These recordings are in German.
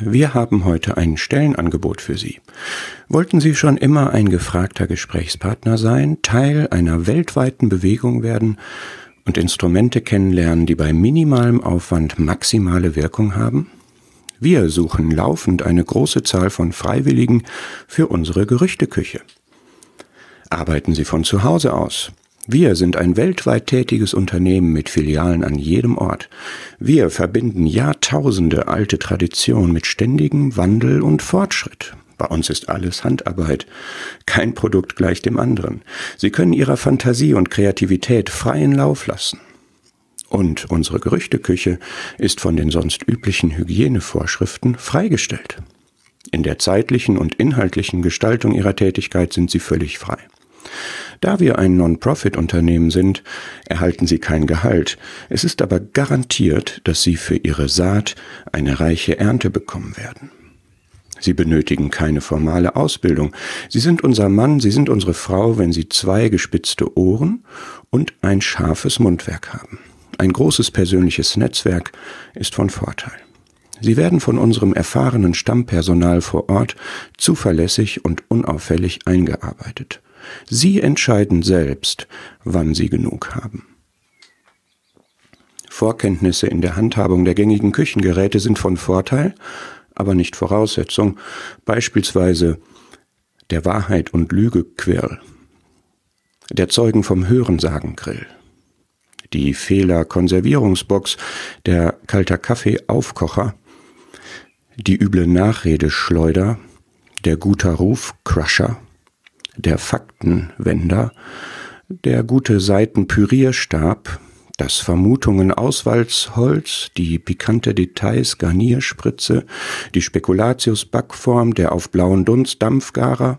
Wir haben heute ein Stellenangebot für Sie. Wollten Sie schon immer ein gefragter Gesprächspartner sein, Teil einer weltweiten Bewegung werden und Instrumente kennenlernen, die bei minimalem Aufwand maximale Wirkung haben? Wir suchen laufend eine große Zahl von Freiwilligen für unsere Gerüchteküche. Arbeiten Sie von zu Hause aus? Wir sind ein weltweit tätiges Unternehmen mit Filialen an jedem Ort. Wir verbinden Jahrtausende alte Tradition mit ständigem Wandel und Fortschritt. Bei uns ist alles Handarbeit. Kein Produkt gleich dem anderen. Sie können Ihrer Fantasie und Kreativität freien Lauf lassen. Und unsere Gerüchteküche ist von den sonst üblichen Hygienevorschriften freigestellt. In der zeitlichen und inhaltlichen Gestaltung ihrer Tätigkeit sind sie völlig frei. Da wir ein Non-Profit-Unternehmen sind, erhalten Sie kein Gehalt. Es ist aber garantiert, dass Sie für Ihre Saat eine reiche Ernte bekommen werden. Sie benötigen keine formale Ausbildung. Sie sind unser Mann, Sie sind unsere Frau, wenn Sie zwei gespitzte Ohren und ein scharfes Mundwerk haben. Ein großes persönliches Netzwerk ist von Vorteil. Sie werden von unserem erfahrenen Stammpersonal vor Ort zuverlässig und unauffällig eingearbeitet. Sie entscheiden selbst, wann Sie genug haben. Vorkenntnisse in der Handhabung der gängigen Küchengeräte sind von Vorteil, aber nicht Voraussetzung, beispielsweise der Wahrheit und Lüge Quirl, der Zeugen vom Hörensagen Grill, die Fehler Konservierungsbox, der kalter Kaffee Aufkocher, die üble Nachrede Schleuder, der guter Ruf Crusher, der Faktenwender, der gute Seitenpürierstab, das Vermutungen Auswalzholz, die pikante Details Garnierspritze, die Spekulatius Backform, der auf blauen Dunst Dampfgarer.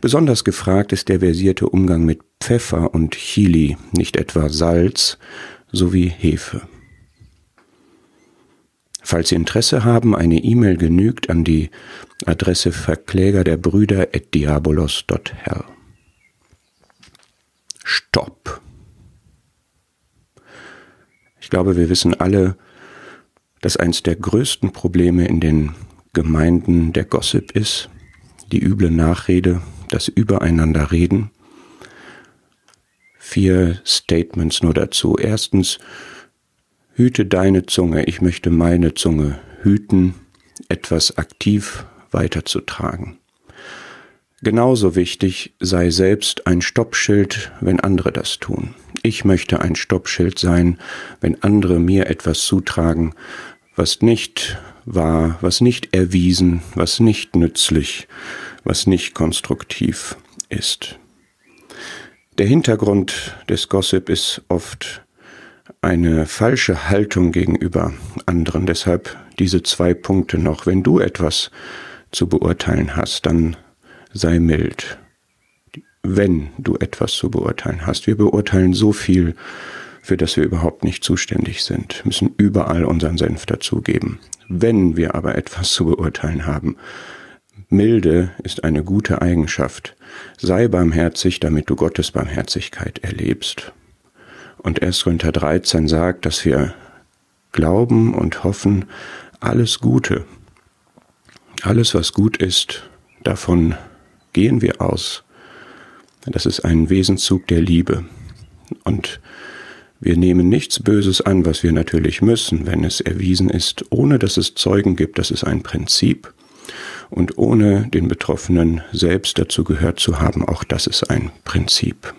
Besonders gefragt ist der versierte Umgang mit Pfeffer und Chili, nicht etwa Salz, sowie Hefe. Falls Sie Interesse haben, eine E-Mail genügt an die Adresse Verkläger der Brüder at diabolos.hell. Stopp. Ich glaube, wir wissen alle, dass eins der größten Probleme in den Gemeinden der Gossip ist, die üble Nachrede, das Übereinanderreden. Vier Statements nur dazu. Erstens, Hüte deine Zunge, ich möchte meine Zunge hüten, etwas aktiv weiterzutragen. Genauso wichtig sei selbst ein Stoppschild, wenn andere das tun. Ich möchte ein Stoppschild sein, wenn andere mir etwas zutragen, was nicht wahr, was nicht erwiesen, was nicht nützlich, was nicht konstruktiv ist. Der Hintergrund des Gossip ist oft eine falsche Haltung gegenüber anderen. Deshalb diese zwei Punkte noch. Wenn du etwas zu beurteilen hast, dann sei mild. Wenn du etwas zu beurteilen hast. Wir beurteilen so viel, für das wir überhaupt nicht zuständig sind, müssen überall unseren Senf dazugeben. Wenn wir aber etwas zu beurteilen haben, Milde ist eine gute Eigenschaft. Sei barmherzig, damit du Gottes Barmherzigkeit erlebst. Und 1. Korinther 13 sagt, dass wir glauben und hoffen, alles Gute, alles was gut ist, davon gehen wir aus. Das ist ein Wesenszug der Liebe. Und wir nehmen nichts Böses an, was wir natürlich müssen, wenn es erwiesen ist, ohne dass es Zeugen gibt. Das ist ein Prinzip. Und ohne den Betroffenen selbst dazu gehört zu haben, auch das ist ein Prinzip.